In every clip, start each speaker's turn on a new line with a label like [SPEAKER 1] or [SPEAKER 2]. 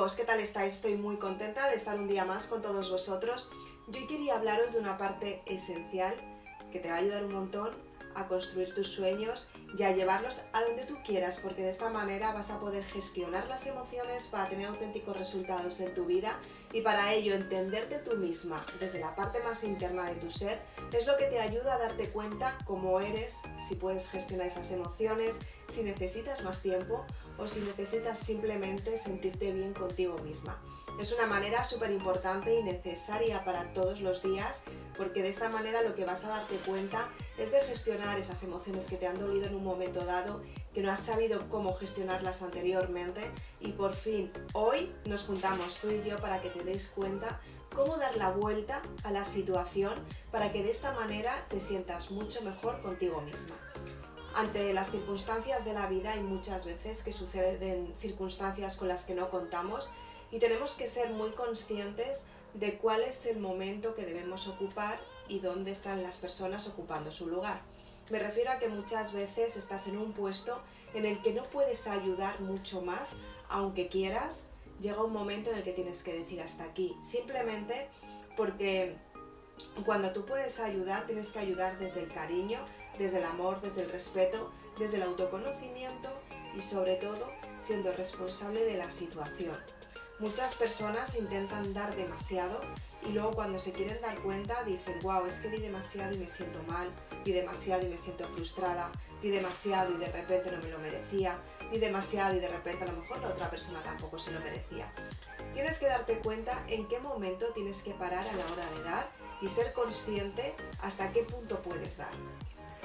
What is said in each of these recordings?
[SPEAKER 1] amigos, ¿qué tal estáis? Estoy muy contenta de estar un día más con todos vosotros. Yo quería hablaros de una parte esencial que te va a ayudar un montón a construir tus sueños y a llevarlos a donde tú quieras, porque de esta manera vas a poder gestionar las emociones para tener auténticos resultados en tu vida y para ello entenderte tú misma desde la parte más interna de tu ser es lo que te ayuda a darte cuenta cómo eres, si puedes gestionar esas emociones, si necesitas más tiempo o si necesitas simplemente sentirte bien contigo misma. Es una manera súper importante y necesaria para todos los días porque de esta manera lo que vas a darte cuenta es de gestionar esas emociones que te han dolido en un momento dado, que no has sabido cómo gestionarlas anteriormente y por fin hoy nos juntamos tú y yo para que te des cuenta cómo dar la vuelta a la situación para que de esta manera te sientas mucho mejor contigo misma. Ante las circunstancias de la vida hay muchas veces que suceden circunstancias con las que no contamos y tenemos que ser muy conscientes de cuál es el momento que debemos ocupar y dónde están las personas ocupando su lugar. Me refiero a que muchas veces estás en un puesto en el que no puedes ayudar mucho más, aunque quieras, llega un momento en el que tienes que decir hasta aquí, simplemente porque cuando tú puedes ayudar, tienes que ayudar desde el cariño, desde el amor, desde el respeto, desde el autoconocimiento y sobre todo siendo responsable de la situación. Muchas personas intentan dar demasiado y luego cuando se quieren dar cuenta dicen, wow, es que di demasiado y me siento mal, di demasiado y me siento frustrada, di demasiado y de repente no me lo merecía, di demasiado y de repente a lo mejor la otra persona tampoco se lo merecía. Tienes que darte cuenta en qué momento tienes que parar a la hora de dar y ser consciente hasta qué punto puedes dar.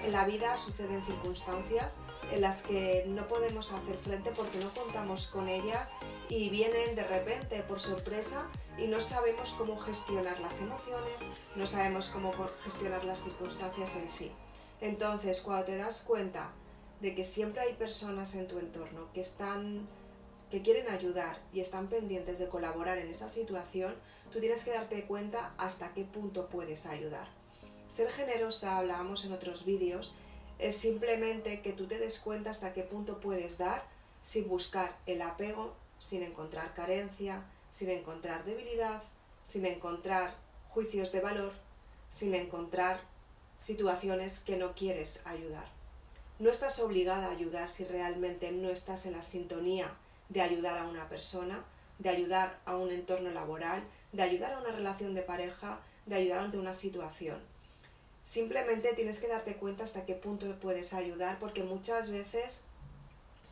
[SPEAKER 1] En la vida suceden circunstancias en las que no podemos hacer frente porque no contamos con ellas y vienen de repente por sorpresa y no sabemos cómo gestionar las emociones, no sabemos cómo gestionar las circunstancias en sí. Entonces, cuando te das cuenta de que siempre hay personas en tu entorno que están que quieren ayudar y están pendientes de colaborar en esa situación, tú tienes que darte cuenta hasta qué punto puedes ayudar. Ser generosa, hablábamos en otros vídeos, es simplemente que tú te des cuenta hasta qué punto puedes dar sin buscar el apego, sin encontrar carencia, sin encontrar debilidad, sin encontrar juicios de valor, sin encontrar situaciones que no quieres ayudar. No estás obligada a ayudar si realmente no estás en la sintonía de ayudar a una persona, de ayudar a un entorno laboral, de ayudar a una relación de pareja, de ayudar ante una situación. Simplemente tienes que darte cuenta hasta qué punto puedes ayudar porque muchas veces,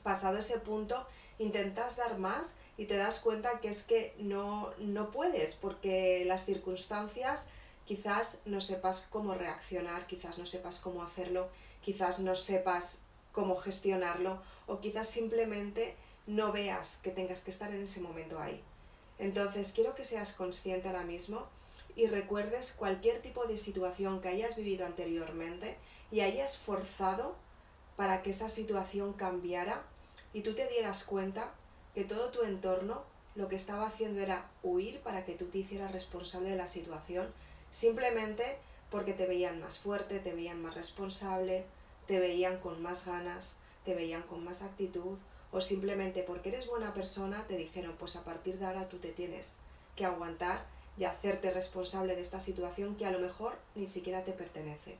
[SPEAKER 1] pasado ese punto, intentas dar más y te das cuenta que es que no, no puedes porque las circunstancias quizás no sepas cómo reaccionar, quizás no sepas cómo hacerlo, quizás no sepas cómo gestionarlo o quizás simplemente no veas que tengas que estar en ese momento ahí. Entonces quiero que seas consciente ahora mismo y recuerdes cualquier tipo de situación que hayas vivido anteriormente y hayas forzado para que esa situación cambiara y tú te dieras cuenta que todo tu entorno lo que estaba haciendo era huir para que tú te hicieras responsable de la situación, simplemente porque te veían más fuerte, te veían más responsable, te veían con más ganas, te veían con más actitud, o simplemente porque eres buena persona te dijeron, pues a partir de ahora tú te tienes que aguantar y hacerte responsable de esta situación que a lo mejor ni siquiera te pertenece.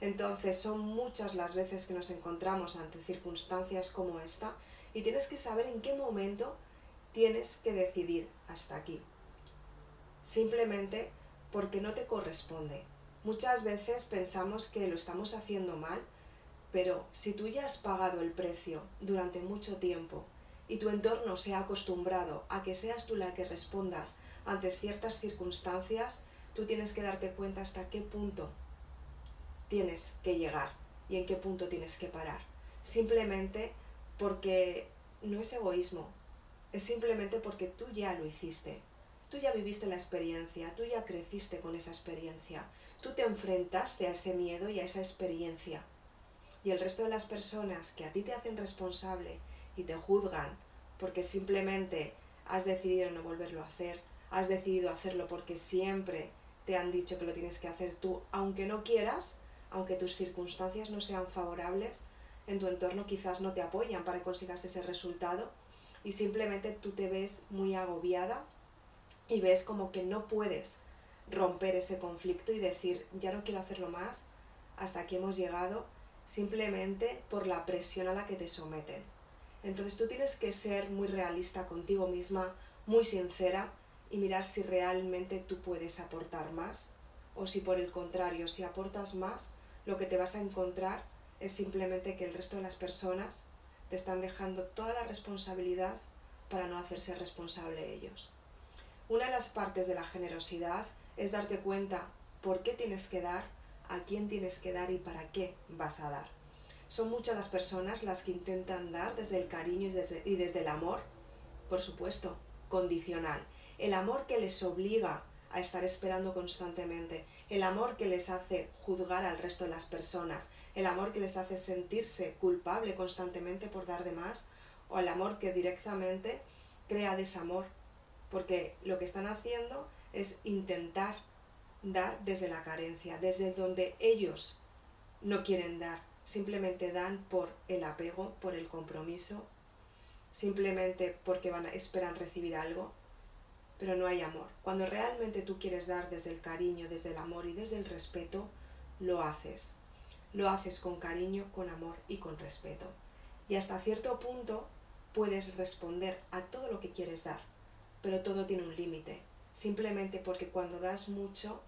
[SPEAKER 1] Entonces son muchas las veces que nos encontramos ante circunstancias como esta y tienes que saber en qué momento tienes que decidir hasta aquí. Simplemente porque no te corresponde. Muchas veces pensamos que lo estamos haciendo mal, pero si tú ya has pagado el precio durante mucho tiempo y tu entorno se ha acostumbrado a que seas tú la que respondas ante ciertas circunstancias, tú tienes que darte cuenta hasta qué punto tienes que llegar y en qué punto tienes que parar. Simplemente porque no es egoísmo, es simplemente porque tú ya lo hiciste. Tú ya viviste la experiencia, tú ya creciste con esa experiencia, tú te enfrentaste a ese miedo y a esa experiencia. Y el resto de las personas que a ti te hacen responsable y te juzgan porque simplemente has decidido no volverlo a hacer, has decidido hacerlo porque siempre te han dicho que lo tienes que hacer tú, aunque no quieras, aunque tus circunstancias no sean favorables, en tu entorno quizás no te apoyan para que consigas ese resultado, y simplemente tú te ves muy agobiada y ves como que no puedes romper ese conflicto y decir, ya no quiero hacerlo más, hasta aquí hemos llegado, simplemente por la presión a la que te someten. Entonces tú tienes que ser muy realista contigo misma, muy sincera y mirar si realmente tú puedes aportar más o si por el contrario, si aportas más, lo que te vas a encontrar es simplemente que el resto de las personas te están dejando toda la responsabilidad para no hacerse responsable ellos. Una de las partes de la generosidad es darte cuenta por qué tienes que dar, a quién tienes que dar y para qué vas a dar. Son muchas las personas las que intentan dar desde el cariño y desde, y desde el amor, por supuesto, condicional. El amor que les obliga a estar esperando constantemente, el amor que les hace juzgar al resto de las personas, el amor que les hace sentirse culpable constantemente por dar de más, o el amor que directamente crea desamor, porque lo que están haciendo es intentar dar desde la carencia, desde donde ellos no quieren dar, simplemente dan por el apego, por el compromiso, simplemente porque van a, esperan recibir algo, pero no hay amor. Cuando realmente tú quieres dar desde el cariño, desde el amor y desde el respeto, lo haces. Lo haces con cariño, con amor y con respeto. Y hasta cierto punto puedes responder a todo lo que quieres dar, pero todo tiene un límite. Simplemente porque cuando das mucho,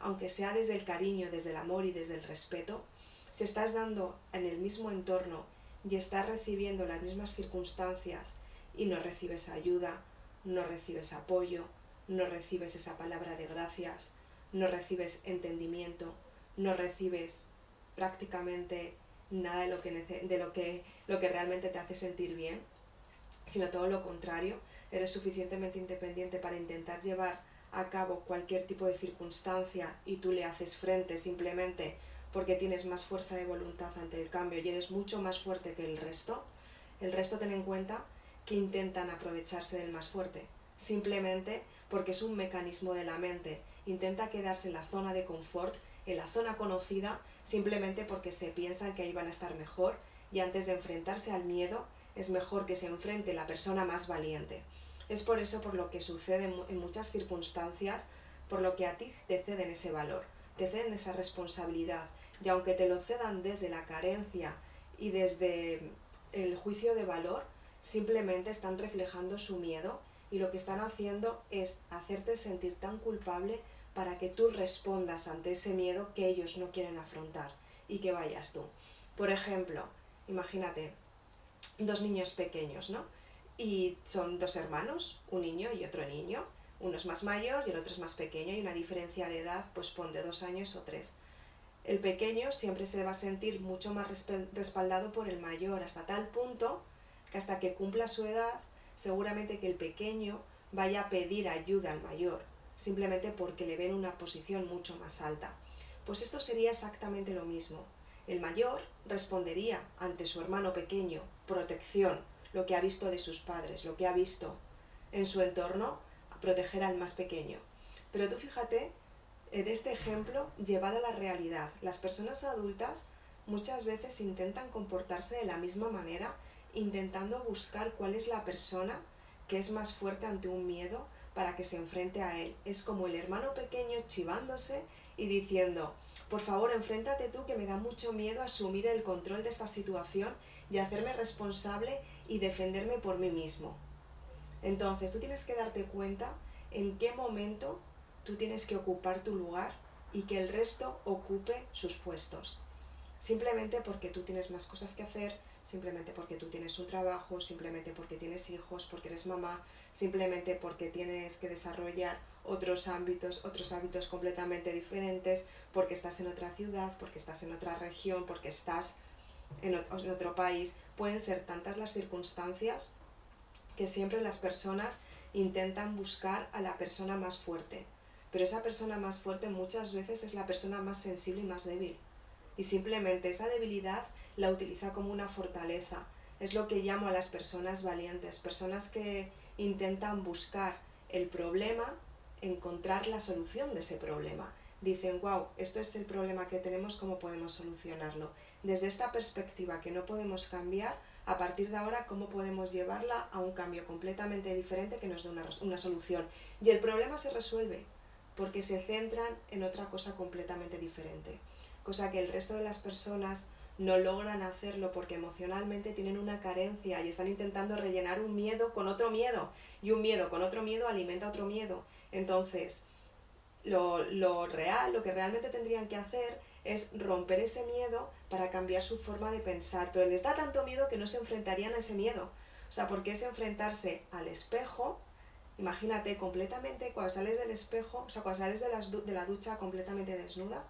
[SPEAKER 1] aunque sea desde el cariño, desde el amor y desde el respeto, si estás dando en el mismo entorno y estás recibiendo las mismas circunstancias y no recibes ayuda, no recibes apoyo, no recibes esa palabra de gracias, no recibes entendimiento, no recibes prácticamente nada de lo que, de lo que, lo que realmente te hace sentir bien, sino todo lo contrario, eres suficientemente independiente para intentar llevar a cabo cualquier tipo de circunstancia y tú le haces frente simplemente porque tienes más fuerza de voluntad ante el cambio y eres mucho más fuerte que el resto, el resto ten en cuenta que intentan aprovecharse del más fuerte, simplemente porque es un mecanismo de la mente. Intenta quedarse en la zona de confort, en la zona conocida, simplemente porque se piensan que ahí van a estar mejor y antes de enfrentarse al miedo es mejor que se enfrente la persona más valiente. Es por eso por lo que sucede en muchas circunstancias, por lo que a ti te ceden ese valor, te ceden esa responsabilidad, y aunque te lo cedan desde la carencia y desde el juicio de valor, simplemente están reflejando su miedo y lo que están haciendo es hacerte sentir tan culpable para que tú respondas ante ese miedo que ellos no quieren afrontar y que vayas tú. Por ejemplo, imagínate dos niños pequeños, ¿no? Y son dos hermanos, un niño y otro niño. Uno es más mayor y el otro es más pequeño y una diferencia de edad, pues pon de dos años o tres. El pequeño siempre se va a sentir mucho más respaldado por el mayor, hasta tal punto que hasta que cumpla su edad, seguramente que el pequeño vaya a pedir ayuda al mayor, simplemente porque le ven una posición mucho más alta. Pues esto sería exactamente lo mismo. El mayor respondería ante su hermano pequeño, protección, lo que ha visto de sus padres, lo que ha visto en su entorno, a proteger al más pequeño. Pero tú fíjate en este ejemplo llevado a la realidad. Las personas adultas muchas veces intentan comportarse de la misma manera, intentando buscar cuál es la persona que es más fuerte ante un miedo para que se enfrente a él. Es como el hermano pequeño chivándose y diciendo, por favor, enfréntate tú que me da mucho miedo asumir el control de esta situación y hacerme responsable y defenderme por mí mismo. Entonces, tú tienes que darte cuenta en qué momento tú tienes que ocupar tu lugar y que el resto ocupe sus puestos. Simplemente porque tú tienes más cosas que hacer, simplemente porque tú tienes un trabajo, simplemente porque tienes hijos, porque eres mamá, simplemente porque tienes que desarrollar otros ámbitos, otros hábitos completamente diferentes, porque estás en otra ciudad, porque estás en otra región, porque estás en, otro país. Pueden ser tantas las circunstancias que siempre las personas intentan buscar a la persona más fuerte, pero esa persona más fuerte muchas veces es la persona más sensible y más débil. Y simplemente esa debilidad la utiliza como una fortaleza. Es lo que llamo a las personas valientes, personas que intentan buscar el problema, encontrar la solución de ese problema. Dicen, wow, esto es el problema que tenemos, ¿cómo podemos solucionarlo? Desde esta perspectiva que no podemos cambiar, a partir de ahora cómo podemos llevarla a un cambio completamente diferente que nos dé una, una solución. Y el problema se resuelve porque se centran en otra cosa completamente diferente, cosa que el resto de las personas no logran hacerlo porque emocionalmente tienen una carencia y están intentando rellenar un miedo con otro miedo y un miedo con otro miedo alimenta otro miedo. Entonces, lo, lo real, lo que realmente tendrían que hacer es romper ese miedo para cambiar su forma de pensar, pero les da tanto miedo que no se enfrentarían a ese miedo. O sea, porque es enfrentarse al espejo, imagínate completamente cuando sales del espejo, o sea, cuando sales de, de la ducha completamente desnuda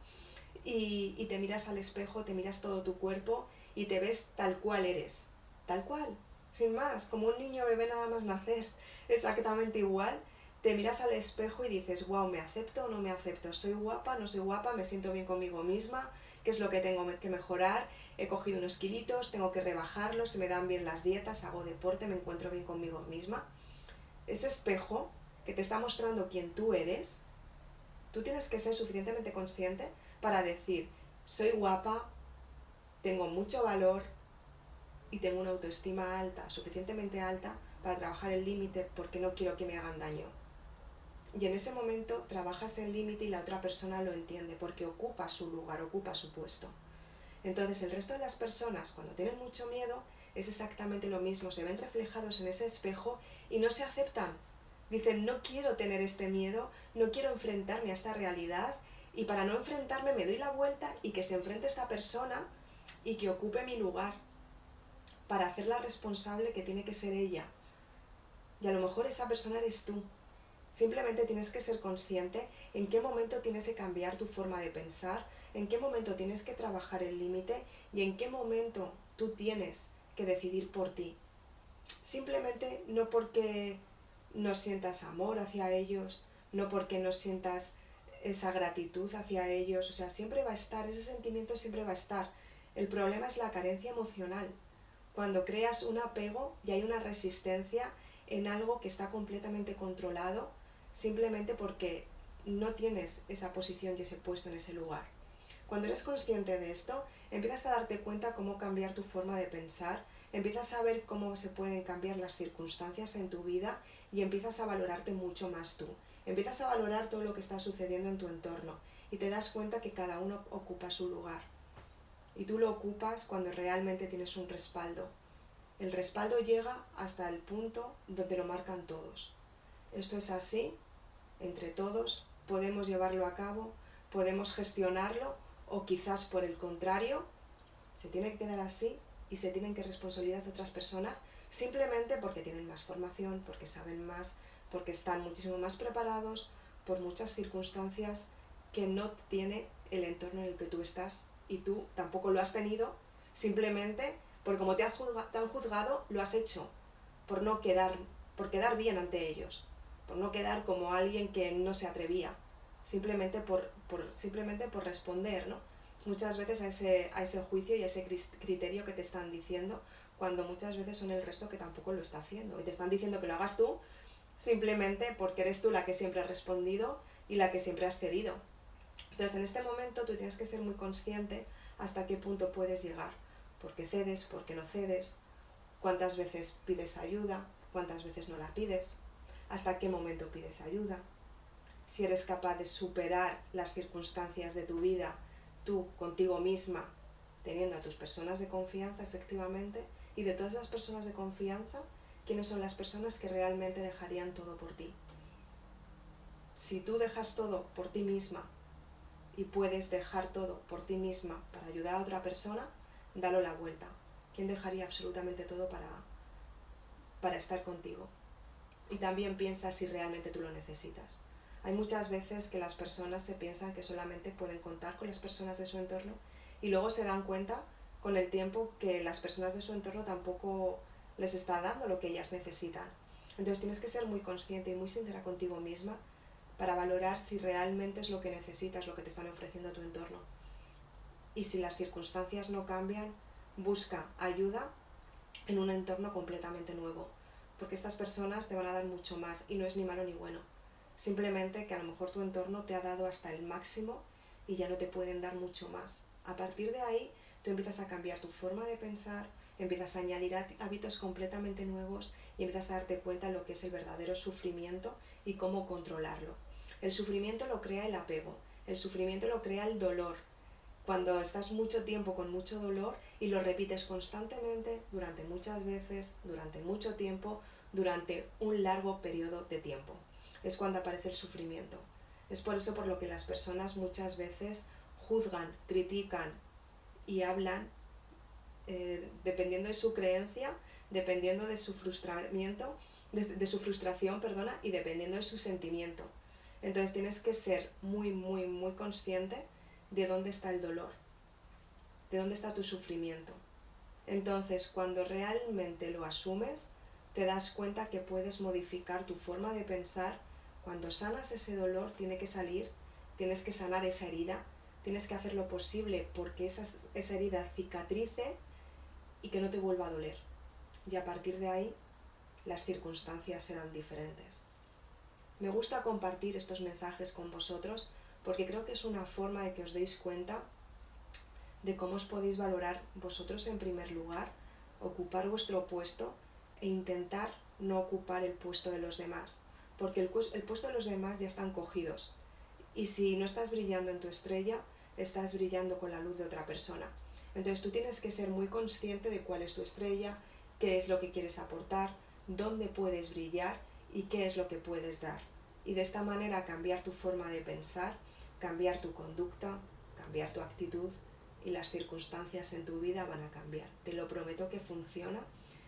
[SPEAKER 1] y, te miras al espejo, te miras todo tu cuerpo y te ves tal cual eres, tal cual, sin más, como un niño bebé nada más nacer, exactamente igual, te miras al espejo y dices, wow, ¿me acepto o no me acepto? ¿Soy guapa? ¿No soy guapa? ¿Me siento bien conmigo misma? ¿Qué es lo que tengo que mejorar? He cogido unos kilitos, tengo que rebajarlos, se me dan bien las dietas, hago deporte, me encuentro bien conmigo misma. Ese espejo que te está mostrando quién tú eres, tú tienes que ser suficientemente consciente para decir, soy guapa, tengo mucho valor y tengo una autoestima alta, suficientemente alta para trabajar el límite porque no quiero que me hagan daño. Y en ese momento trabajas el límite y la otra persona lo entiende porque ocupa su lugar, ocupa su puesto. Entonces el resto de las personas cuando tienen mucho miedo es exactamente lo mismo, se ven reflejados en ese espejo y no se aceptan. Dicen, no quiero tener este miedo, no quiero enfrentarme a esta realidad y para no enfrentarme me doy la vuelta y que se enfrente esta persona y que ocupe mi lugar para hacerla responsable que tiene que ser ella. Y a lo mejor esa persona eres tú. Simplemente tienes que ser consciente en qué momento tienes que cambiar tu forma de pensar, en qué momento tienes que trabajar el límite y en qué momento tú tienes que decidir por ti. Simplemente no porque no sientas amor hacia ellos, no porque no sientas esa gratitud hacia ellos, o sea, siempre va a estar, ese sentimiento siempre va a estar. El problema es la carencia emocional. Cuando creas un apego y hay una resistencia en algo que está completamente controlado, simplemente porque no tienes esa posición y ese puesto en ese lugar. Cuando eres consciente de esto, empiezas a darte cuenta cómo cambiar tu forma de pensar, empiezas a ver cómo se pueden cambiar las circunstancias en tu vida y empiezas a valorarte mucho más tú. Empiezas a valorar todo lo que está sucediendo en tu entorno y te das cuenta que cada uno ocupa su lugar. Y tú lo ocupas cuando realmente tienes un respaldo. El respaldo llega hasta el punto donde lo marcan todos. Esto es así entre todos, podemos llevarlo a cabo, podemos gestionarlo o quizás por el contrario, se tiene que quedar así y se tienen que responsabilizar otras personas simplemente porque tienen más formación, porque saben más, porque están muchísimo más preparados por muchas circunstancias que no tiene el entorno en el que tú estás y tú tampoco lo has tenido, simplemente porque como te, has te han juzgado, lo has hecho por no quedar, por quedar bien ante ellos por no quedar como alguien que no se atrevía, simplemente por, simplemente por responder, ¿no? Muchas veces a ese, a ese juicio y a ese criterio que te están diciendo, cuando muchas veces son el resto que tampoco lo está haciendo. Y te están diciendo que lo hagas tú, simplemente porque eres tú la que siempre ha respondido y la que siempre has cedido. Entonces, en este momento tú tienes que ser muy consciente hasta qué punto puedes llegar. ¿Por qué cedes? ¿Por qué no cedes? ¿Cuántas veces pides ayuda? ¿Cuántas veces no la pides? hasta qué momento pides ayuda, si eres capaz de superar las circunstancias de tu vida tú contigo misma, teniendo a tus personas de confianza efectivamente, y de todas las personas de confianza, quiénes son las personas que realmente dejarían todo por ti. Si tú dejas todo por ti misma y puedes dejar todo por ti misma para ayudar a otra persona, dalo la vuelta. ¿Quién dejaría absolutamente todo para, para estar contigo? y también piensa si realmente tú lo necesitas. Hay muchas veces que las personas se piensan que solamente pueden contar con las personas de su entorno y luego se dan cuenta con el tiempo que las personas de su entorno tampoco les está dando lo que ellas necesitan. Entonces tienes que ser muy consciente y muy sincera contigo misma para valorar si realmente es lo que necesitas, lo que te están ofreciendo tu entorno. Y si las circunstancias no cambian, busca ayuda en un entorno completamente nuevo porque estas personas te van a dar mucho más y no es ni malo ni bueno. Simplemente que a lo mejor tu entorno te ha dado hasta el máximo y ya no te pueden dar mucho más. A partir de ahí, tú empiezas a cambiar tu forma de pensar, empiezas a añadir hábitos completamente nuevos y empiezas a darte cuenta de lo que es el verdadero sufrimiento y cómo controlarlo. El sufrimiento lo crea el apego, el sufrimiento lo crea el dolor. Cuando estás mucho tiempo con mucho dolor y lo repites constantemente durante muchas veces, durante mucho tiempo, durante un largo periodo de tiempo. Es cuando aparece el sufrimiento. Es por eso por lo que las personas muchas veces juzgan, critican y hablan eh, dependiendo de su creencia, dependiendo de su frustramiento, de, su frustración, perdona, y dependiendo de su sentimiento. Entonces tienes que ser muy, muy, muy consciente de dónde está el dolor, de dónde está tu sufrimiento. Entonces, cuando realmente lo asumes, te das cuenta que puedes modificar tu forma de pensar. Cuando sanas ese dolor, tiene que salir, tienes que sanar esa herida, tienes que hacer lo posible porque esa, herida cicatrice y que no te vuelva a doler. Y a partir de ahí, las circunstancias serán diferentes. Me gusta compartir estos mensajes con vosotros porque creo que es una forma de que os deis cuenta de cómo os podéis valorar vosotros en primer lugar, ocupar vuestro puesto e intentar no ocupar el puesto de los demás, porque el, puesto de los demás ya están cogidos. Y si no estás brillando en tu estrella, estás brillando con la luz de otra persona. Entonces tú tienes que ser muy consciente de cuál es tu estrella, qué es lo que quieres aportar, dónde puedes brillar y qué es lo que puedes dar. Y de esta manera cambiar tu forma de pensar, cambiar tu conducta, cambiar tu actitud y las circunstancias en tu vida van a cambiar. Te lo prometo que funciona.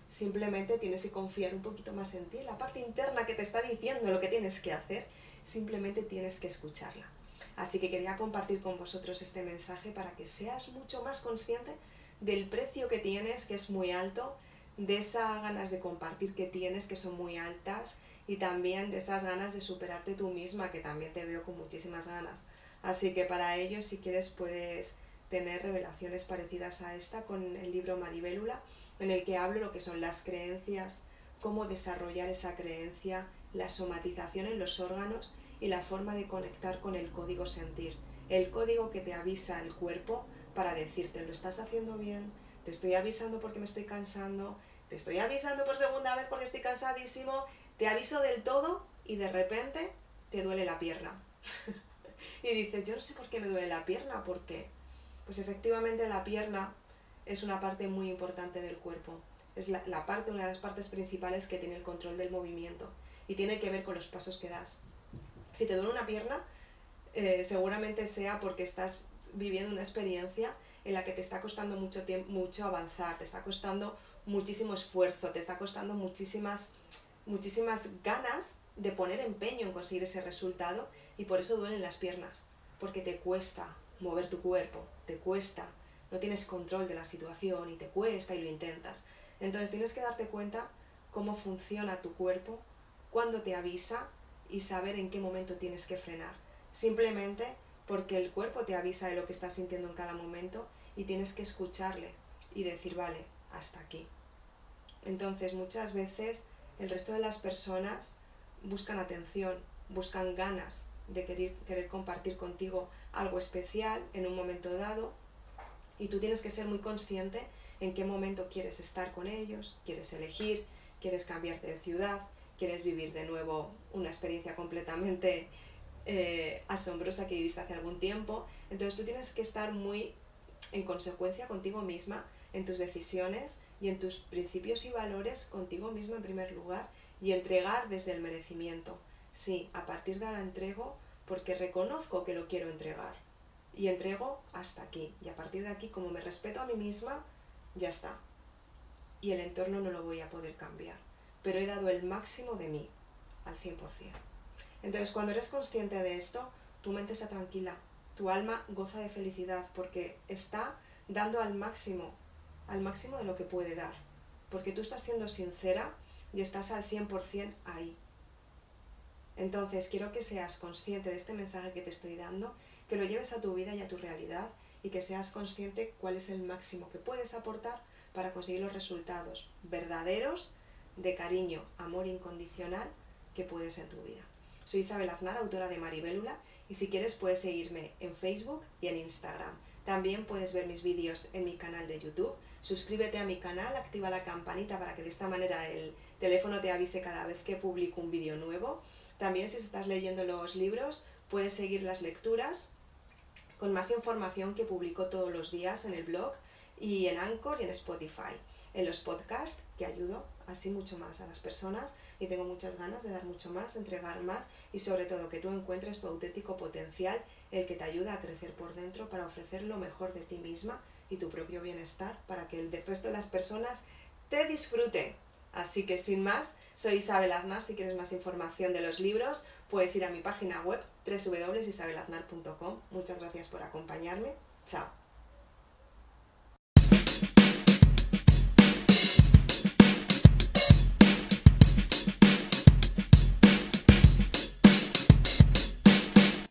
[SPEAKER 1] Simplemente tienes que confiar un poquito más en ti, la parte interna que te está diciendo lo que tienes que hacer, simplemente tienes que escucharla. Así que quería compartir con vosotros este mensaje para que seas mucho más consciente del precio que tienes, que es muy alto, de esas ganas de compartir que tienes, que son muy altas, y también de esas ganas de superarte tú misma, que también te veo con muchísimas ganas. Así que para ello, si quieres, puedes tener revelaciones parecidas a esta con el libro Maribélula, en el que hablo lo que son las creencias, cómo desarrollar esa creencia, la somatización en los órganos y la forma de conectar con el código sentir, el código que te avisa el cuerpo para decirte lo estás haciendo bien, te estoy avisando porque me estoy cansando, te estoy avisando por segunda vez porque estoy cansadísimo, te aviso del todo y de repente te duele la pierna. y dices, yo no sé por qué me duele la pierna, ¿por qué? Pues efectivamente la pierna es una parte muy importante del cuerpo. Es la, la parte, una de las partes principales que tiene el control del movimiento y tiene que ver con los pasos que das. Si te duele una pierna, eh, seguramente sea porque estás viviendo una experiencia en la que te está costando mucho, tiempo, mucho avanzar, te está costando muchísimo esfuerzo, te está costando muchísimas, muchísimas ganas de poner empeño en conseguir ese resultado y por eso duelen las piernas, porque te cuesta mover tu cuerpo, te cuesta, no tienes control de la situación y te cuesta y lo intentas. Entonces tienes que darte cuenta cómo funciona tu cuerpo, cuándo te avisa y saber en qué momento tienes que frenar. Simplemente porque el cuerpo te avisa de lo que estás sintiendo en cada momento y tienes que escucharle y decir, vale, hasta aquí. Entonces muchas veces el resto de las personas buscan atención, buscan ganas de querer, querer compartir contigo algo especial en un momento dado y tú tienes que ser muy consciente en qué momento quieres estar con ellos, quieres elegir, quieres cambiarte de ciudad, quieres vivir de nuevo una experiencia completamente eh, asombrosa que viviste hace algún tiempo. Entonces tú tienes que estar muy en consecuencia contigo misma, en tus decisiones y en tus principios y valores contigo mismo en primer lugar y entregar desde el merecimiento. Sí, a partir de ahora entrego porque reconozco que lo quiero entregar y entrego hasta aquí y a partir de aquí como me respeto a mí misma, ya está. Y el entorno no lo voy a poder cambiar pero he dado el máximo de mí, al 100%. Entonces, cuando eres consciente de esto, tu mente está tranquila, tu alma goza de felicidad porque está dando al máximo, al máximo de lo que puede dar, porque tú estás siendo sincera y estás al 100% ahí. Entonces, quiero que seas consciente de este mensaje que te estoy dando, que lo lleves a tu vida y a tu realidad y que seas consciente cuál es el máximo que puedes aportar para conseguir los resultados verdaderos de cariño, amor incondicional que puedes en tu vida. Soy Isabel Aznar, autora de Maribélula, y si quieres puedes seguirme en Facebook y en Instagram. También puedes ver mis vídeos en mi canal de YouTube, suscríbete a mi canal, activa la campanita para que de esta manera el teléfono te avise cada vez que publico un vídeo nuevo. También si estás leyendo los libros, puedes seguir las lecturas con más información que publico todos los días en el blog y en Anchor y en Spotify. En los podcasts, que ayudo así mucho más a las personas y tengo muchas ganas de dar mucho más, entregar más y sobre todo que tú encuentres tu auténtico potencial, el que te ayuda a crecer por dentro para ofrecer lo mejor de ti misma y tu propio bienestar para que el resto de las personas te disfruten. Así que sin más, soy Isabel Aznar. Si quieres más información de los libros, puedes ir a mi página web www.isabelaznar.com. Muchas gracias por acompañarme. Chao.